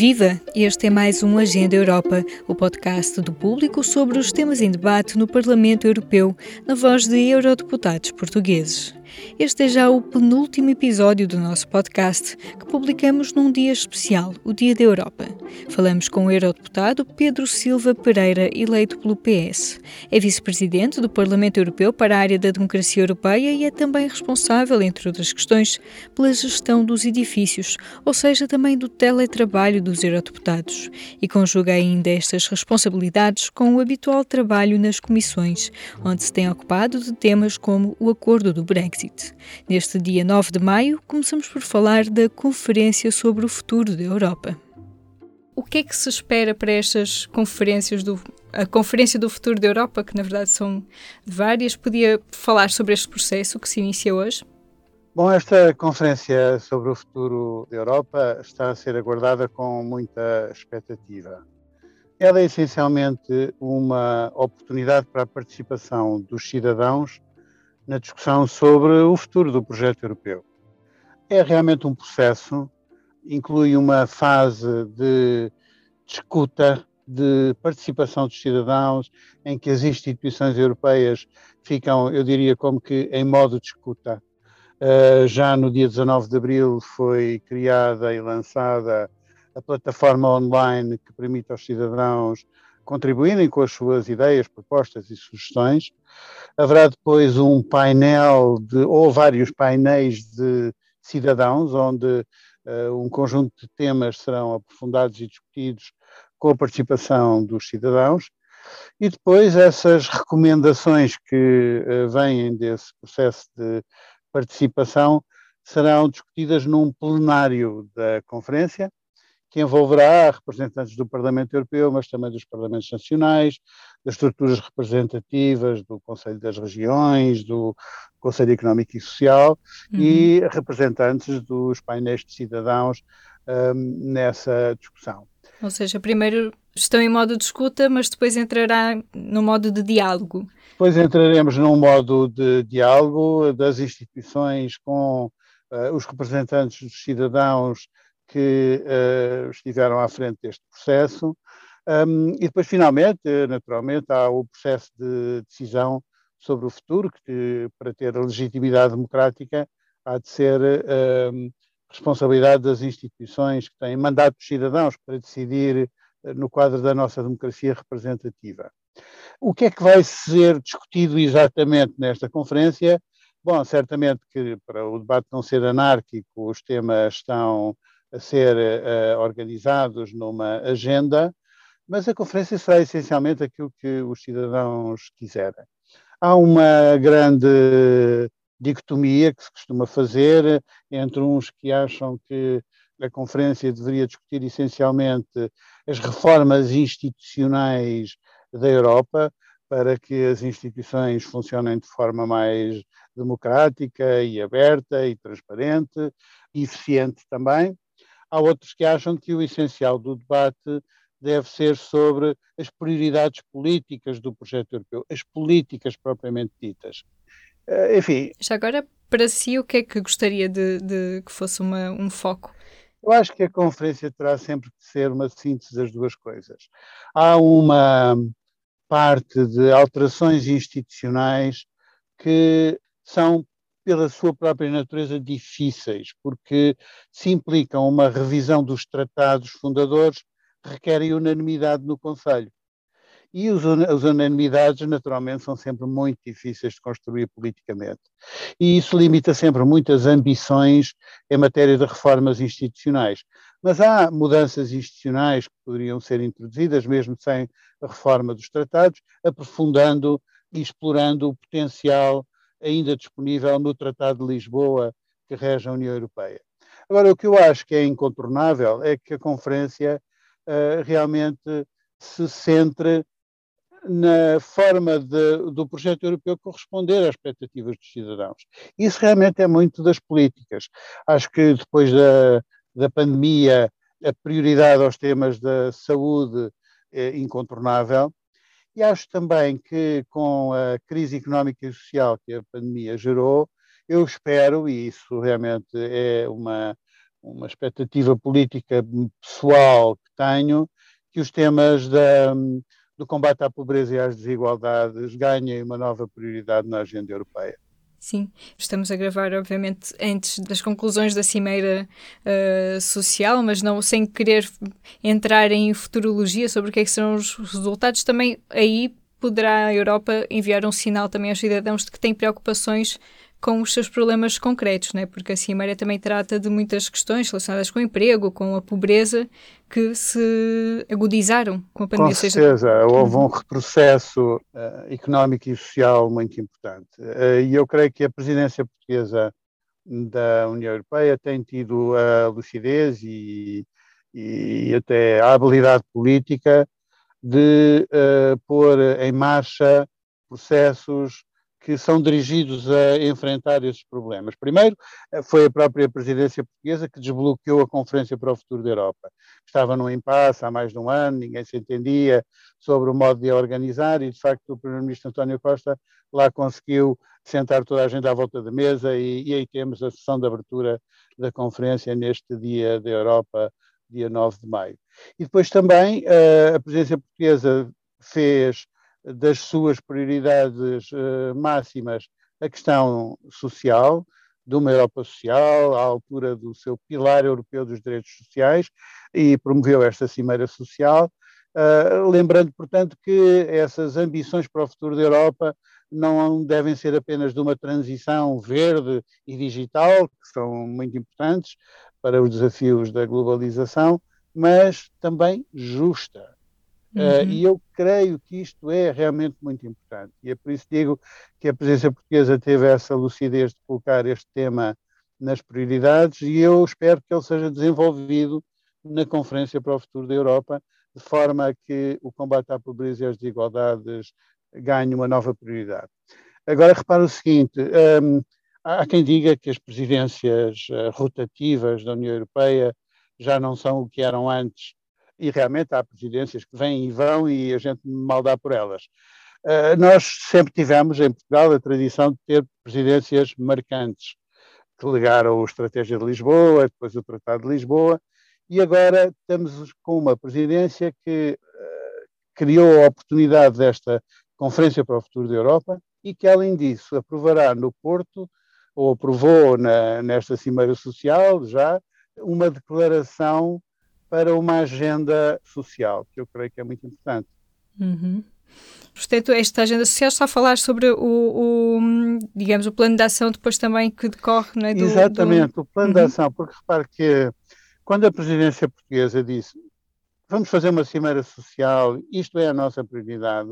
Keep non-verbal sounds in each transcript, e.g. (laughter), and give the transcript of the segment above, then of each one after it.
Viva! Este é mais um Agenda Europa, o podcast do público sobre os temas em debate no Parlamento Europeu, na voz de eurodeputados portugueses. Este é já o penúltimo episódio do nosso podcast, que publicamos num dia especial, o Dia da Europa. Falamos com o eurodeputado Pedro Silva Pereira, eleito pelo PS. É vice-presidente do Parlamento Europeu para a área da democracia europeia e é também responsável, entre outras questões, pela gestão dos edifícios, ou seja, também do teletrabalho dos eurodeputados. E conjuga ainda estas responsabilidades com o habitual trabalho nas comissões, onde se tem ocupado de temas como o acordo do Brexit. Brexit. Neste dia 9 de maio, começamos por falar da Conferência sobre o Futuro da Europa. O que é que se espera para estas conferências do a Conferência do Futuro da Europa, que na verdade são várias, podia falar sobre este processo que se inicia hoje? Bom, esta conferência sobre o futuro da Europa está a ser aguardada com muita expectativa. Ela é essencialmente uma oportunidade para a participação dos cidadãos na discussão sobre o futuro do projeto europeu. É realmente um processo, inclui uma fase de discuta, de participação dos cidadãos, em que as instituições europeias ficam, eu diria, como que em modo de escuta. Uh, já no dia 19 de abril foi criada e lançada a plataforma online que permite aos cidadãos contribuírem com as suas ideias, propostas e sugestões. Haverá depois um painel de, ou vários painéis de cidadãos, onde uh, um conjunto de temas serão aprofundados e discutidos com a participação dos cidadãos. E depois essas recomendações que uh, vêm desse processo de participação serão discutidas num plenário da conferência, que envolverá representantes do Parlamento Europeu, mas também dos Parlamentos Nacionais, das estruturas representativas do Conselho das Regiões, do Conselho Económico e Social uhum. e representantes dos painéis de cidadãos um, nessa discussão. Ou seja, primeiro estão em modo de escuta, mas depois entrará no modo de diálogo. Depois entraremos num modo de diálogo das instituições com uh, os representantes dos cidadãos que uh, estiveram à frente deste processo. Um, e depois, finalmente, naturalmente, há o processo de decisão sobre o futuro, que para ter legitimidade democrática há de ser um, responsabilidade das instituições que têm mandato dos cidadãos para decidir uh, no quadro da nossa democracia representativa. O que é que vai ser discutido exatamente nesta conferência? Bom, certamente que para o debate não ser anárquico, os temas estão a ser uh, organizados numa agenda, mas a conferência será essencialmente aquilo que os cidadãos quiserem. Há uma grande dicotomia que se costuma fazer entre uns que acham que a conferência deveria discutir essencialmente as reformas institucionais da Europa para que as instituições funcionem de forma mais democrática e aberta e transparente e eficiente também. Há outros que acham que o essencial do debate deve ser sobre as prioridades políticas do projeto europeu, as políticas propriamente ditas. Uh, enfim. Já agora, para si, o que é que gostaria de, de que fosse uma, um foco? Eu acho que a conferência terá sempre que ser uma síntese das duas coisas. Há uma parte de alterações institucionais que são pela sua própria natureza, difíceis, porque se implicam uma revisão dos tratados fundadores, requerem unanimidade no Conselho. E os, as unanimidades, naturalmente, são sempre muito difíceis de construir politicamente. E isso limita sempre muitas ambições em matéria de reformas institucionais. Mas há mudanças institucionais que poderiam ser introduzidas, mesmo sem a reforma dos tratados, aprofundando e explorando o potencial ainda disponível no Tratado de Lisboa que rege a União Europeia. Agora, o que eu acho que é incontornável é que a conferência uh, realmente se centre na forma de, do projeto europeu corresponder às expectativas dos cidadãos. Isso realmente é muito das políticas. Acho que depois da, da pandemia, a prioridade aos temas da saúde é incontornável e acho também que com a crise económica e social que a pandemia gerou, eu espero, e isso realmente é uma, uma expectativa política pessoal que tenho, que os temas da, do combate à pobreza e às desigualdades ganhem uma nova prioridade na agenda europeia. Sim, estamos a gravar, obviamente, antes das conclusões da Cimeira uh, Social, mas não sem querer entrar em futurologia sobre o que, é que serão os resultados. Também aí poderá a Europa enviar um sinal também aos cidadãos de que tem preocupações com os seus problemas concretos, né? porque a Cimeira também trata de muitas questões relacionadas com o emprego, com a pobreza, que se agudizaram com a pandemia. Com certeza, houve um retrocesso uh, económico e social muito importante. Uh, e eu creio que a presidência portuguesa da União Europeia tem tido a lucidez e, e até a habilidade política de uh, pôr em marcha processos que são dirigidos a enfrentar esses problemas. Primeiro, foi a própria presidência portuguesa que desbloqueou a Conferência para o Futuro da Europa. Estava num impasse há mais de um ano, ninguém se entendia sobre o modo de a organizar e, de facto, o primeiro-ministro António Costa lá conseguiu sentar toda a gente à volta da mesa e, e aí temos a sessão de abertura da conferência neste dia da Europa, dia 9 de maio. E depois também eh, a presidência portuguesa fez das suas prioridades uh, máximas a questão social, de uma Europa social, à altura do seu pilar europeu dos direitos sociais, e promoveu esta Cimeira Social, uh, lembrando, portanto, que essas ambições para o futuro da Europa não devem ser apenas de uma transição verde e digital, que são muito importantes para os desafios da globalização, mas também justa. Uhum. Uh, e eu creio que isto é realmente muito importante. E é por isso digo que a presença portuguesa teve essa lucidez de colocar este tema nas prioridades e eu espero que ele seja desenvolvido na Conferência para o Futuro da Europa, de forma a que o combate à pobreza e às desigualdades ganhe uma nova prioridade. Agora, repara o seguinte: um, há quem diga que as presidências uh, rotativas da União Europeia já não são o que eram antes e realmente há presidências que vêm e vão e a gente mal dá por elas. Uh, nós sempre tivemos em Portugal a tradição de ter presidências marcantes, que ligaram a Estratégia de Lisboa, depois o Tratado de Lisboa, e agora estamos com uma presidência que uh, criou a oportunidade desta Conferência para o Futuro da Europa e que, além disso, aprovará no Porto, ou aprovou na, nesta Cimeira Social já, uma declaração para uma agenda social, que eu creio que é muito importante. Uhum. Portanto, esta agenda social está a falar sobre o, o, digamos, o plano de ação depois também que decorre, não é? Do, Exatamente, do... o plano uhum. de ação, porque repare que quando a presidência portuguesa disse vamos fazer uma cimeira social, isto é a nossa prioridade,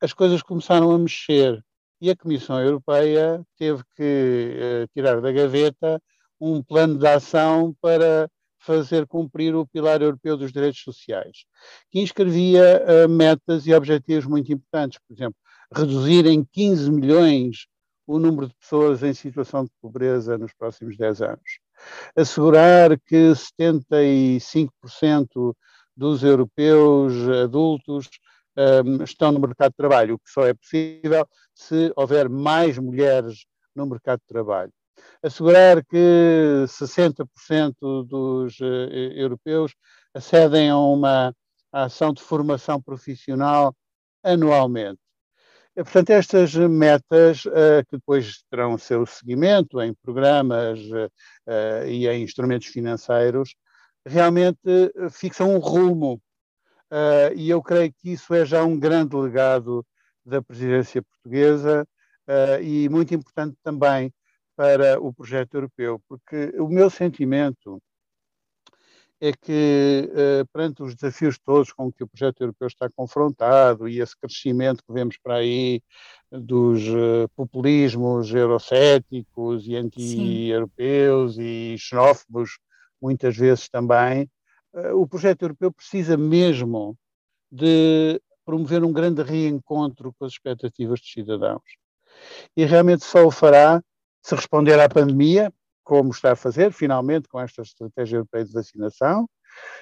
as coisas começaram a mexer e a Comissão Europeia teve que uh, tirar da gaveta um plano de ação para fazer cumprir o Pilar Europeu dos Direitos Sociais, que inscrevia uh, metas e objetivos muito importantes, por exemplo, reduzir em 15 milhões o número de pessoas em situação de pobreza nos próximos 10 anos, assegurar que 75% dos europeus adultos um, estão no mercado de trabalho, o que só é possível se houver mais mulheres no mercado de trabalho assegurar que 60% dos uh, europeus acedem a uma ação de formação profissional anualmente. Portanto, estas metas, uh, que depois terão seu seguimento em programas uh, e em instrumentos financeiros, realmente fixam um rumo. e eu creio que isso é já um grande legado da presidência portuguesa e muito importante também para o projeto europeu, porque o meu sentimento é que, uh, perante os desafios todos com que o projeto europeu está confrontado e esse crescimento que vemos para aí dos uh, populismos eurocéticos e anti-europeus e xenófobos, muitas vezes também, uh, o projeto europeu precisa mesmo de promover um grande reencontro com as expectativas dos cidadãos. E realmente só o fará se responder à pandemia, como está a fazer, finalmente, com esta estratégia europeia de vacinação,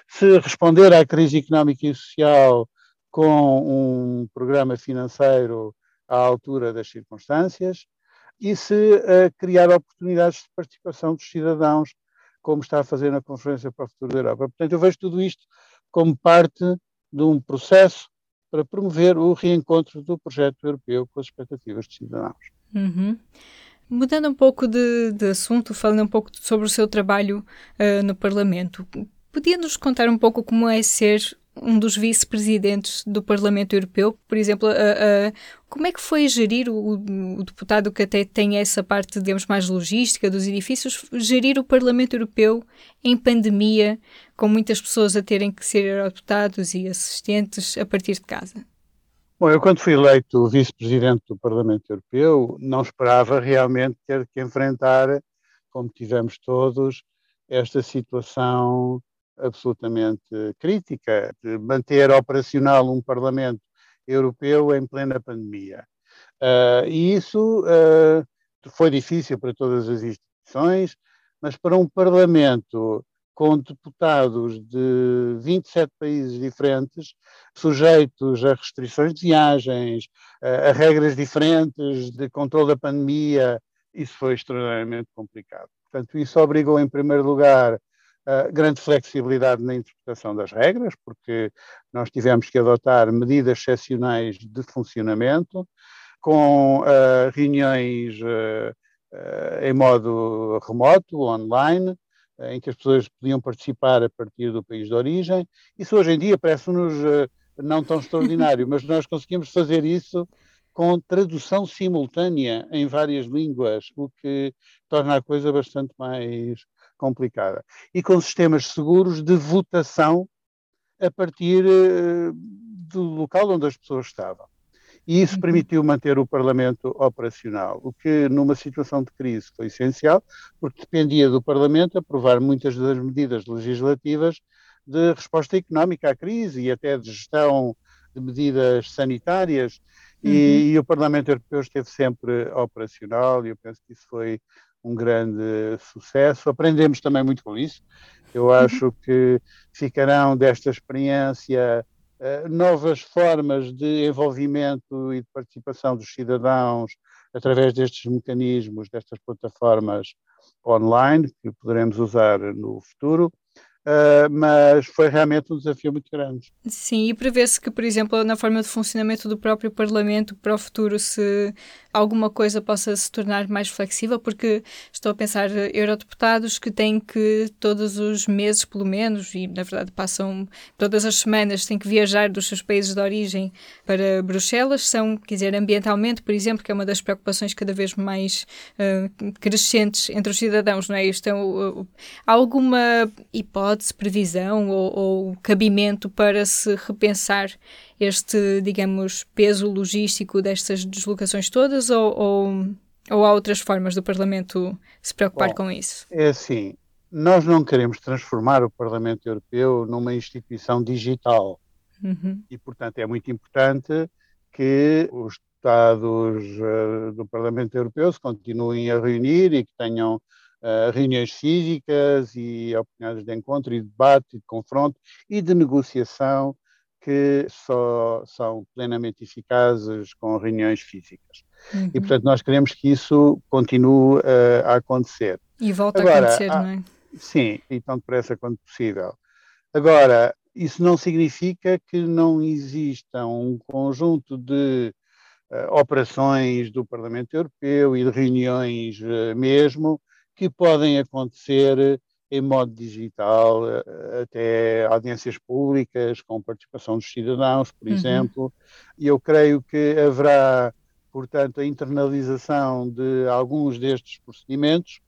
se responder à crise económica e social com um programa financeiro à altura das circunstâncias e se uh, criar oportunidades de participação dos cidadãos como está a fazer na Conferência para o Futuro da Europa. Portanto, eu vejo tudo isto como parte de um processo para promover o reencontro do projeto europeu com as expectativas dos cidadãos. Uhum. Mudando um pouco de, de, assunto, falando um pouco sobre o seu trabalho uh, no Parlamento, podia nos contar um pouco como é ser um dos vice-presidentes do Parlamento Europeu, por exemplo, uh, uh, como é que foi gerir o, o, deputado que até tem essa parte, digamos, mais logística dos edifícios, gerir o Parlamento Europeu em pandemia, com muitas pessoas a terem que ser deputados e assistentes a partir de casa? Bom, eu quando fui eleito vice-presidente do Parlamento Europeu, não esperava realmente ter que enfrentar, como tivemos todos, esta situação absolutamente crítica de manter operacional um Parlamento Europeu em plena pandemia. Uh, e isso uh, foi difícil para todas as instituições, mas para um Parlamento com deputados de 27 países diferentes, sujeitos a restrições de viagens, a, a regras diferentes de controle da pandemia, isso foi extraordinariamente complicado. Portanto, isso obrigou, em primeiro lugar, Uh, grande flexibilidade na interpretação das regras, porque nós tivemos que adotar medidas excepcionais de funcionamento, com uh, reuniões uh, em modo remoto, online, em que as pessoas podiam participar a partir do país de origem. Isso hoje em dia parece-nos não tão extraordinário, (laughs) mas nós conseguimos fazer isso com tradução simultânea em várias línguas, o que torna a coisa bastante mais complicada. E com sistemas seguros de votação a partir uh, do local onde as pessoas estavam. E isso uhum. permitiu manter o Parlamento operacional, o que numa situação de crise foi essencial, porque dependia do Parlamento aprovar muitas das medidas legislativas de resposta económica à crise e até de gestão de medidas sanitárias, uhum. e, e, o Parlamento Europeu esteve sempre operacional, e eu penso que isso foi um grande sucesso. Aprendemos também muito com isso. Eu uhum. acho que ficarão desta experiência novas formas de envolvimento e de participação dos cidadãos através destes mecanismos, destas plataformas online que poderemos usar no futuro. Uh, mas foi realmente um desafio muito grande. Sim, e prevê-se que, por exemplo, na forma de funcionamento do próprio Parlamento para o futuro, se alguma coisa possa se tornar mais flexível, porque estou a pensar eurodeputados que têm que todos os meses, pelo menos, e na verdade passam todas as semanas, têm que viajar dos seus países de origem para Bruxelas, são, quer dizer, ambientalmente, por exemplo, que é uma das preocupações cada vez mais uh, crescentes entre os cidadãos, não é? Isto é, uh, alguma hipótese, previsão ou, ou cabimento para se repensar este, digamos, peso logístico destas deslocações todas ou, ou, ou há outras formas do Parlamento se preocupar Bom, com isso? É assim, nós não queremos transformar o Parlamento Europeu numa instituição digital uhum. e, portanto, é muito importante que os Estados uh, do Parlamento Europeu se continuem a reunir e que tenham uh, reuniões físicas e oportunidades de encontro e de debate e de confronto e de negociação que só são plenamente eficazes com reuniões físicas. Uhum. E, portanto, nós queremos que isso continue uh, a acontecer. E volta Agora, a acontecer, há, não é? Sim, e tão depressa quanto possível. Agora, isso não significa que não exista um conjunto de uh, operações do Parlamento Europeu e de reuniões uh, mesmo que podem acontecer em modo digital, eh, até audiências públicas, com participação dos cidadãos, por uhum. exemplo, e eu creio que haverá, portanto, a internalização de alguns destes procedimentos,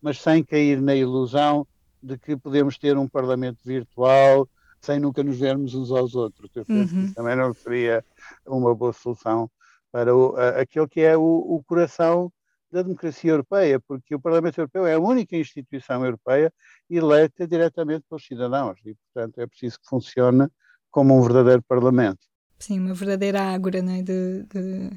mas sem cair na ilusão de que podemos ter um Parlamento virtual sem nunca nos vermos uns aos outros. Eu penso uhum. que também não seria uma boa solução para o, aquele que é o, o coração da democracia europeia, porque o Parlamento Europeu é a única instituição europeia eleita diretamente pelos cidadãos e, portanto, é preciso que funcione como um verdadeiro Parlamento. Sim, uma verdadeira ágora né, de, de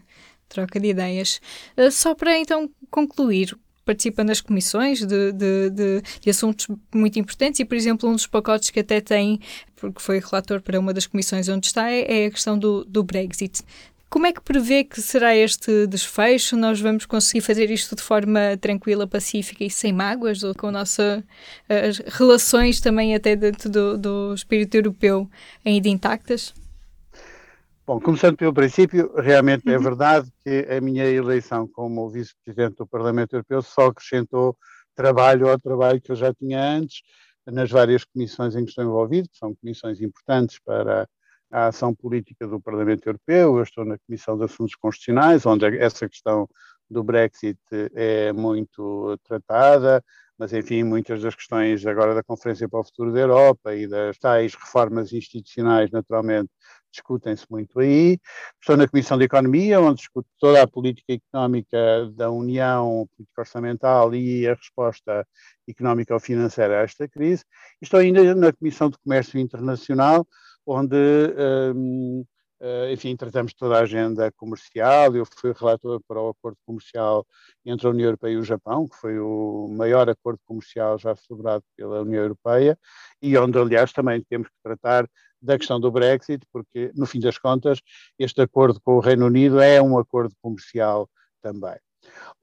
troca de ideias. Uh, só para então concluir, participa nas comissões de, de, de, de, assuntos muito importantes e, por exemplo, um dos pacotes que até tem, porque foi relator para uma das comissões onde está, é, é a questão do, do Brexit. Como é que prevê que será este desfecho? Nós vamos conseguir fazer isto de forma tranquila, pacífica e sem mágoas, ou com nossa, as relações também até dentro do, do espírito europeu ainda intactas? Bom, começando pelo princípio, realmente é uhum. é verdade que a minha eleição como vice-presidente do Parlamento Europeu só acrescentou trabalho ao trabalho que eu já tinha antes nas várias comissões em que estou envolvido, que são comissões importantes para a ação política do Parlamento Europeu. Eu estou na Comissão de Assuntos Constitucionais, onde essa questão do Brexit é muito tratada, mas enfim, muitas das questões agora da Conferência para o Futuro da Europa e das tais reformas institucionais, naturalmente, discutem-se muito aí. Estou na Comissão de Economia, onde discuto toda a política económica da União, política orçamental e a resposta económica ou financeira a esta crise. Estou ainda na Comissão de Comércio Internacional, onde, um, eh, enfim, tratamos toda a agenda comercial. Eu fui relator para o acordo comercial entre a União Europeia e o Japão, que foi o maior acordo comercial já celebrado pela União Europeia, e onde, aliás, também temos que tratar da questão do Brexit, porque, no fim das contas, este acordo com o Reino Unido é um acordo comercial também.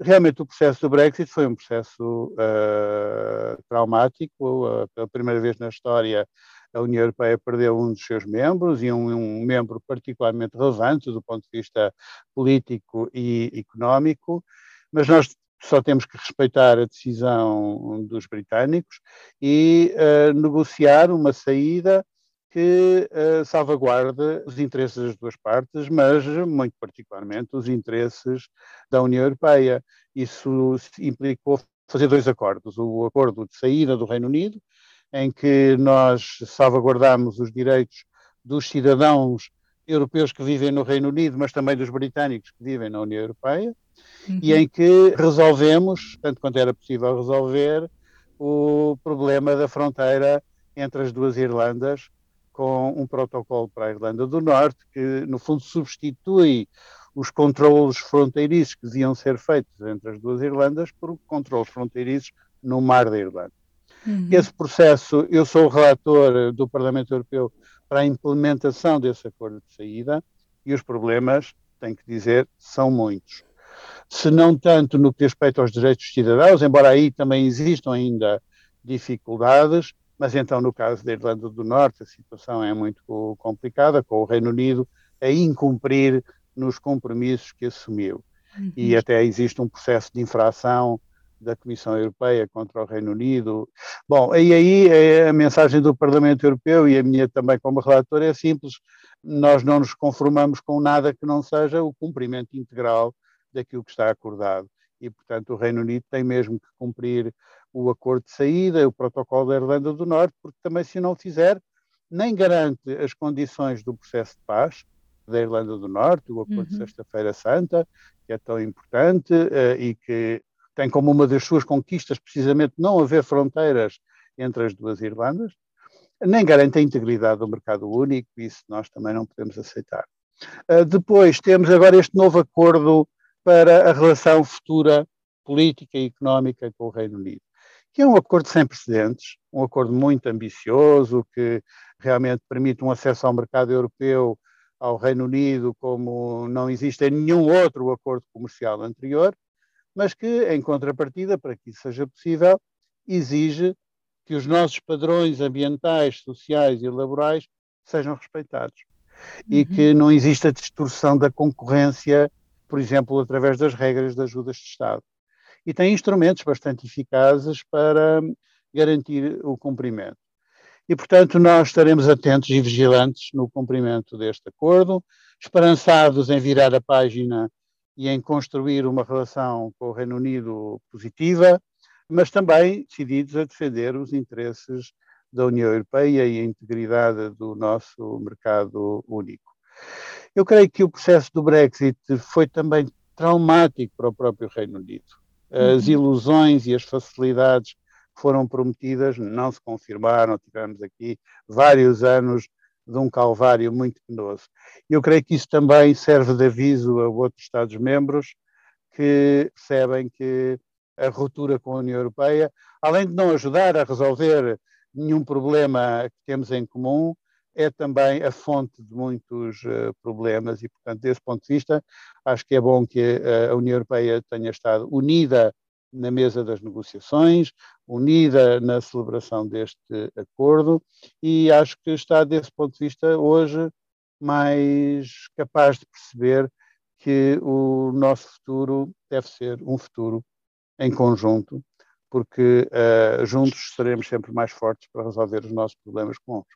Realmente, o processo do Brexit foi um processo uh, traumático. Uh, pela primeira vez na história, a União Europeia perdeu um dos seus membros e um, um, membro particularmente relevante do ponto de vista político e económico, mas nós só temos que respeitar a decisão dos britânicos e uh, negociar uma saída que uh, salvaguarde os interesses das duas partes, mas muito particularmente os interesses da União Europeia. Isso implicou fazer dois acordos: o acordo de saída do Reino Unido em que nós salvaguardamos os direitos dos cidadãos europeus que vivem no Reino Unido, mas também dos britânicos que vivem na União Europeia, uhum. e em que resolvemos, tanto quanto era possível resolver, o problema da fronteira entre as duas Irlandas, com um protocolo para a Irlanda do Norte, que no fundo substitui os controlos fronteiriços que deviam ser feitos entre as duas Irlandas por controlos fronteiriços no Mar da Irlanda. Uhum. Esse processo, eu sou o relator do Parlamento Europeu para a implementação desse acordo de saída e os problemas, tenho que dizer, são muitos. Se não tanto no que respeita aos direitos dos cidadãos, embora aí também existam ainda dificuldades, mas então no caso da Irlanda do Norte a situação é muito complicada, com o Reino Unido a incumprir nos compromissos que assumiu. Uhum. E até existe um processo de infração da Comissão Europeia contra o Reino Unido. Bom, e aí é a mensagem do Parlamento Europeu e a minha também como relator é simples, nós não nos conformamos com nada que não seja o cumprimento integral daquilo que está acordado. E, portanto, o Reino Unido tem mesmo que cumprir o acordo de saída, o protocolo da Irlanda do Norte, porque também, se não fizer, nem garante as condições do processo de paz da Irlanda do Norte, o acordo uhum. de Sexta-feira Santa, que é tão importante uh, e que tem como uma das suas conquistas precisamente não haver fronteiras entre as duas Irlandas, nem garante a integridade do mercado único, isso nós também não podemos aceitar. Uh, depois temos agora este novo acordo para a relação futura política e económica com o Reino Unido, que é um acordo sem precedentes, um acordo muito ambicioso, que realmente permite um acesso ao mercado europeu ao Reino Unido como não existe em nenhum outro acordo comercial anterior, mas que, em contrapartida, para que isso seja possível, exige que os nossos padrões ambientais, sociais e laborais sejam respeitados. Uhum. E que não exista distorção da concorrência, por exemplo, através das regras de ajudas de Estado. E tem instrumentos bastante eficazes para garantir o cumprimento. E, portanto, nós estaremos atentos e vigilantes no cumprimento deste acordo, esperançados em virar a página e em construir uma relação com o Reino Unido positiva, mas também decididos a defender os interesses da União Europeia e a integridade do nosso mercado único. Eu creio que o processo do Brexit foi também traumático para o próprio Reino Unido. As uhum. ilusões e as facilidades que foram prometidas não se confirmaram. Tivemos aqui vários anos de um calvário muito penoso. Eu creio que isso também serve de aviso a outros Estados-membros que percebem que a ruptura com a União Europeia, além de não ajudar a resolver nenhum problema que temos em comum, é também a fonte de muitos uh, problemas e, portanto, desse ponto de vista, acho que é bom que a União Europeia tenha estado unida na mesa das negociações, unida na celebração deste acordo e acho que está, desse ponto de vista, hoje mais capaz de perceber que o nosso futuro deve ser um futuro em conjunto, porque uh, juntos seremos sempre mais fortes para resolver os nossos problemas comuns.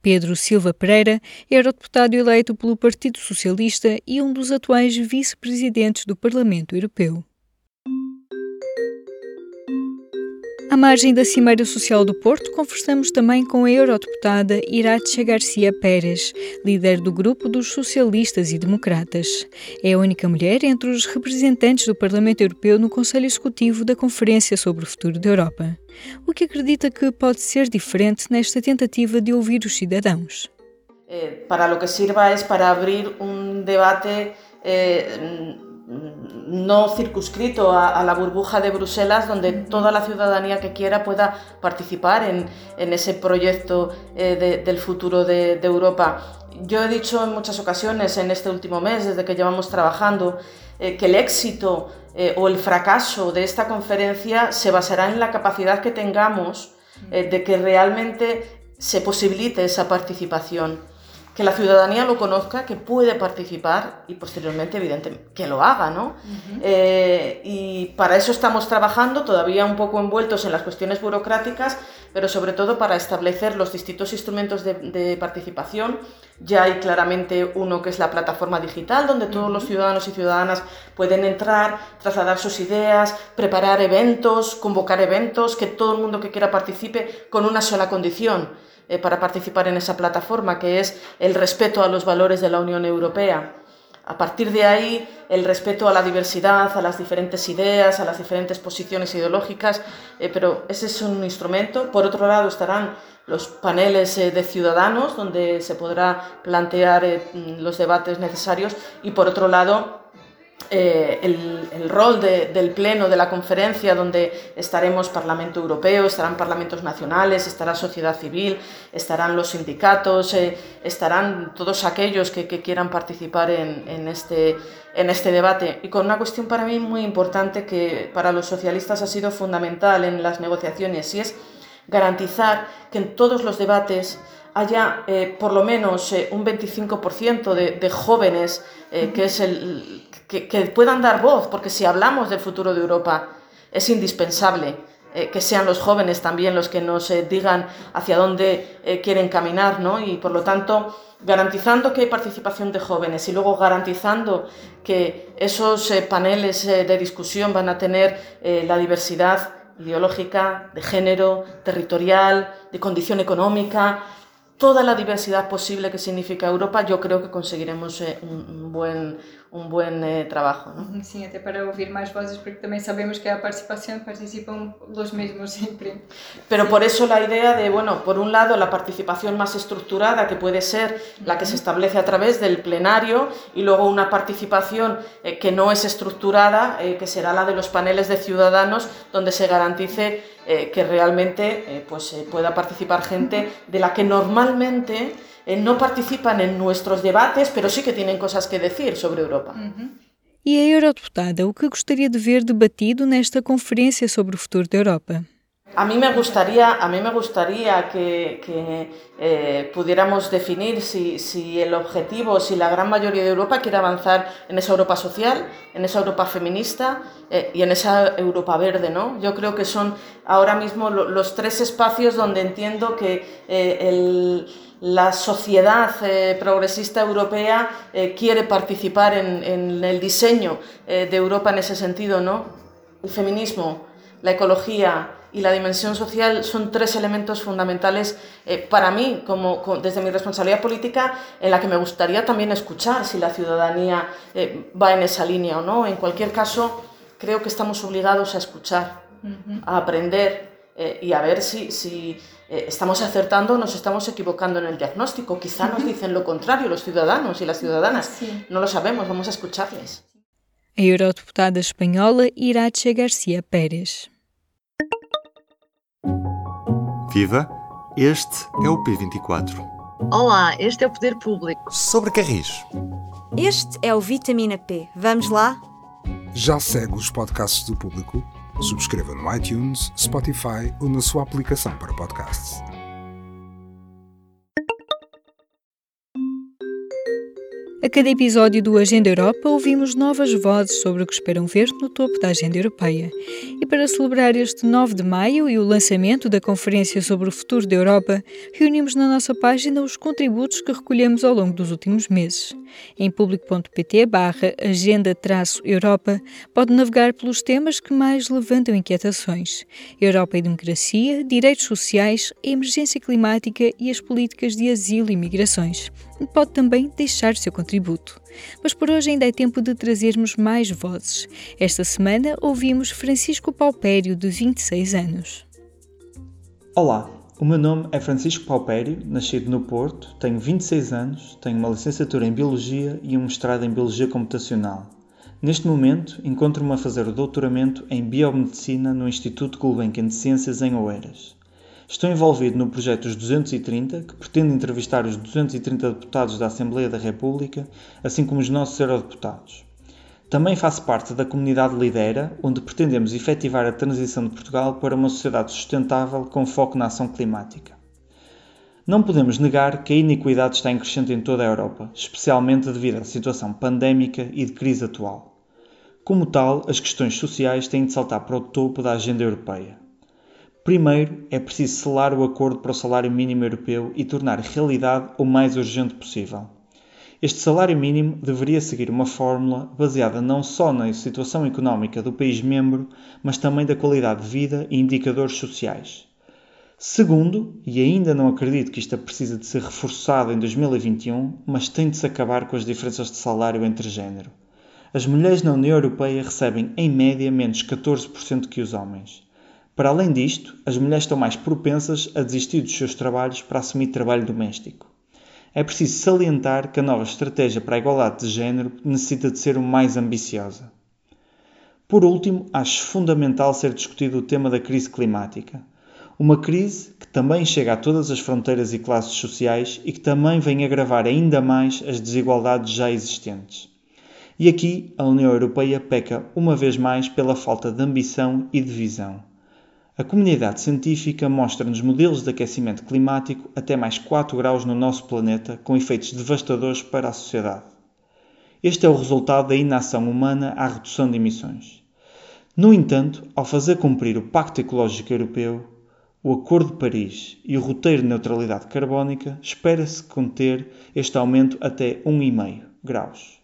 Pedro Silva Pereira, eurodeputado eleito pelo Partido Socialista e um dos atuais vice-presidentes do Parlamento Europeu. À margem da Cimeira Social do Porto, conversamos também com a eurodeputada Irache Garcia Pérez, líder do grupo dos Socialistas e Democratas. É a única mulher entre os representantes do Parlamento Europeu no Conselho Executivo da Conferência sobre o Futuro da Europa. O que acredita que pode ser diferente nesta tentativa de ouvir os cidadãos? Eh, para lo que sirva es para abrir un debate eh, no circunscrito a, la burbuja de Bruselas, donde toda la ciudadanía que quiera pueda participar en, ese proyecto eh, del futuro de, Europa. Yo he dicho en muchas ocasiones en este último mes, desde que llevamos trabajando, eh, que el éxito eh, o el fracaso de esta conferencia se basará en la capacidad que tengamos de que realmente se posibilite esa participación que la ciudadanía lo conozca, que puede participar y posteriormente, evidentemente, que lo haga, ¿no? Eh, y para eso estamos trabajando, todavía un poco envueltos en las cuestiones burocráticas, pero sobre todo para establecer los distintos instrumentos de, participación. Ya hay claramente uno que es la plataforma digital, donde todos los ciudadanos y ciudadanas pueden entrar, trasladar sus ideas, preparar eventos, convocar eventos, que todo el mundo que quiera participe con una sola condición eh, para participar en esa plataforma, que es el respeto a los valores de la Unión Europea. A partir de ahí, el respeto a la diversidad, a las diferentes ideas, a las diferentes posiciones ideológicas, eh, pero ese es un instrumento. Por otro lado, estarán los paneles eh, de ciudadanos, donde se podrá plantear los debates necesarios, y por otro lado, eh, el, rol del pleno de la conferencia donde estaremos Parlamento Europeo, estarán parlamentos nacionales, estará sociedad civil, estarán los sindicatos, eh, estarán todos aquellos que, quieran participar en, este, en este debate. Y con una cuestión para mí muy importante que para los socialistas ha sido fundamental en las negociaciones y es garantizar que en todos los debates haya eh, por lo menos un 25% de, de jóvenes, que es el que, puedan dar voz, porque si hablamos del futuro de Europa, es indispensable eh, que sean los jóvenes también los que nos eh, digan hacia dónde eh, quieren caminar, ¿no? Y por lo tanto, garantizando que hay participación de jóvenes y luego garantizando que esos paneles de discusión van a tener la diversidad ideológica, de género, territorial, de condición económica, toda la diversidad posible que significa Europa, yo creo que conseguiremos un buen, um bom eh, trabalho. Não? Sim, até para ouvir mais vozes, porque também sabemos que a participação participam los mismos siempre. Pero sí. por eso la idea de, bueno, por un lado la participación más estructurada, que puede ser la que se establece a través del plenario, y luego una participación eh, que no es estructurada, eh, que será la de los paneles de ciudadanos, donde se garantice eh, que realmente eh, pues, eh, pueda participar gente de la que normalmente no participan en nuestros debates, pero sí que tienen cosas que decir sobre Europa. Uhum. E a eurodeputada, o que gostaria de ver debatido nesta conferência sobre o futuro da Europa? A mí me gustaría, a mí me gustaría que, que eh, pudiéramos definir si, si, el objetivo, si la gran mayoría de Europa quiere avanzar en esa Europa social, en esa Europa feminista eh, y en esa Europa verde. ¿no? Yo creo que son ahora mismo lo, los tres espacios donde entiendo que eh, el, la sociedad eh, progresista europea eh, quiere participar en, en el diseño eh, de Europa en ese sentido. ¿no? El feminismo, la ecología, y la dimensión social son tres elementos fundamentales para mí, como, desde mi responsabilidad política, en la que me gustaría también escuchar si la ciudadanía va en esa línea o no. En cualquier caso, creo que estamos obligados a escuchar, a aprender eh, y a ver si, si estamos acertando o nos estamos equivocando en el diagnóstico. Quizá nos (laughs) dicen lo contrario los ciudadanos y las ciudadanas. No lo sabemos, vamos a escucharles. eurodeputada española Irache García Pérez. Viva! Este é o P24. Olá, este é o Poder Público. Sobre Carris. Este é o Vitamina P. Vamos lá? Já segue os podcasts do Público? Subscreva no iTunes, Spotify ou na sua aplicação para podcasts. A cada episódio do Agenda Europa ouvimos novas vozes sobre o que esperam ver no topo da agenda europeia. E para celebrar este 9 de maio e o lançamento da Conferência sobre o Futuro da Europa, reunimos na nossa página os contributos que recolhemos ao longo dos últimos meses. Em público.pt barra agenda-europa pode navegar pelos temas que mais levantam inquietações. Europa e democracia, direitos sociais, emergência climática e as políticas de asilo e migrações. Pode também deixar seu contributo. Mas por hoje ainda é tempo de trazermos mais vozes. Esta semana ouvimos Francisco Paupério, de 26 anos. Olá, o meu nome é Francisco Paupério, nascido no Porto, tenho 26 anos, tenho uma licenciatura em Biologia e um mestrado em Biologia Computacional. Neste momento, encontro-me a fazer o doutoramento em Biomedicina no Instituto Gulbenkian de Ciências em Oeiras. Estou envolvido no projeto dos 230, que pretende entrevistar os 230 deputados da Assembleia da República, assim como os nossos eurodeputados. Também faço parte da comunidade Lidera, onde pretendemos efetivar a transição de Portugal para uma sociedade sustentável com foco na ação climática. Não podemos negar que a iniquidade está em crescente em toda a Europa, especialmente devido à situação pandémica e de crise atual. Como tal, as questões sociais têm de saltar para o topo da agenda europeia. Primeiro, é preciso selar o acordo para o salário mínimo europeu e tornar realidade o mais urgente possível. Este salário mínimo deveria seguir uma fórmula baseada não só na situação económica do país membro, mas também da qualidade de vida e indicadores sociais. Segundo, e ainda não acredito que isto precisa de ser reforçado em 2021, mas tem de se acabar com as diferenças de salário entre género. As mulheres na União Europeia recebem em média menos 14% que os homens. Para além disto, as mulheres estão mais propensas a desistir dos seus trabalhos para assumir trabalho doméstico é preciso salientar que a nova estratégia para a igualdade de género necessita de ser o mais ambiciosa. Por último, acho fundamental ser discutido o tema da crise climática. Uma crise que também chega a todas as fronteiras e classes sociais e que também vem agravar ainda mais as desigualdades já existentes. E aqui a União Europeia peca uma vez mais pela falta de ambição e de visão. A comunidade científica mostra-nos modelos de aquecimento climático até mais 4 graus no nosso planeta, com efeitos devastadores para a sociedade. Este é o resultado da inação humana à redução de emissões. No entanto, ao fazer cumprir o Pacto Ecológico Europeu, o Acordo de Paris e o roteiro de neutralidade carbónica, espera-se conter este aumento até 1,5 graus.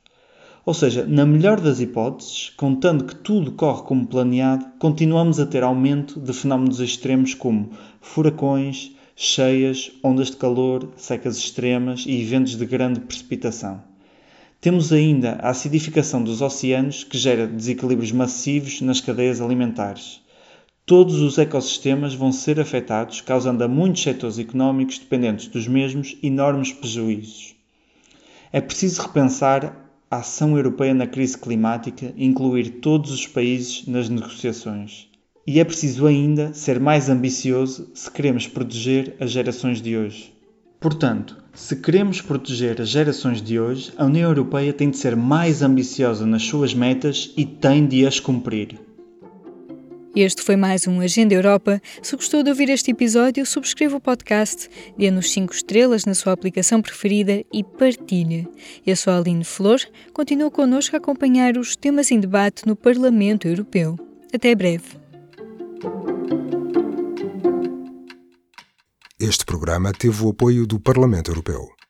Ou seja, na melhor das hipóteses, contando que tudo corre como planeado, continuamos a ter aumento de fenómenos extremos como furacões, cheias, ondas de calor, secas extremas e eventos de grande precipitação. Temos ainda a acidificação dos oceanos, que gera desequilíbrios massivos nas cadeias alimentares. Todos os ecossistemas vão ser afetados, causando a muitos setores económicos dependentes dos mesmos enormes prejuízos. É preciso repensar a ação europeia na crise climática incluir todos os países nas negociações. E é preciso ainda ser mais ambicioso se queremos proteger as gerações de hoje. Portanto, se queremos proteger as gerações de hoje, a União Europeia tem de ser mais ambiciosa nas suas metas e tem de as cumprir. Este foi mais um Agenda Europa. Se gostou de ouvir este episódio, subscreva o podcast, dê-nos 5 estrelas na sua aplicação preferida e partilhe. Eu sou a Aline Flor, continuo connosco a acompanhar os temas em debate no Parlamento Europeu. Até breve. Este programa teve o apoio do Parlamento Europeu.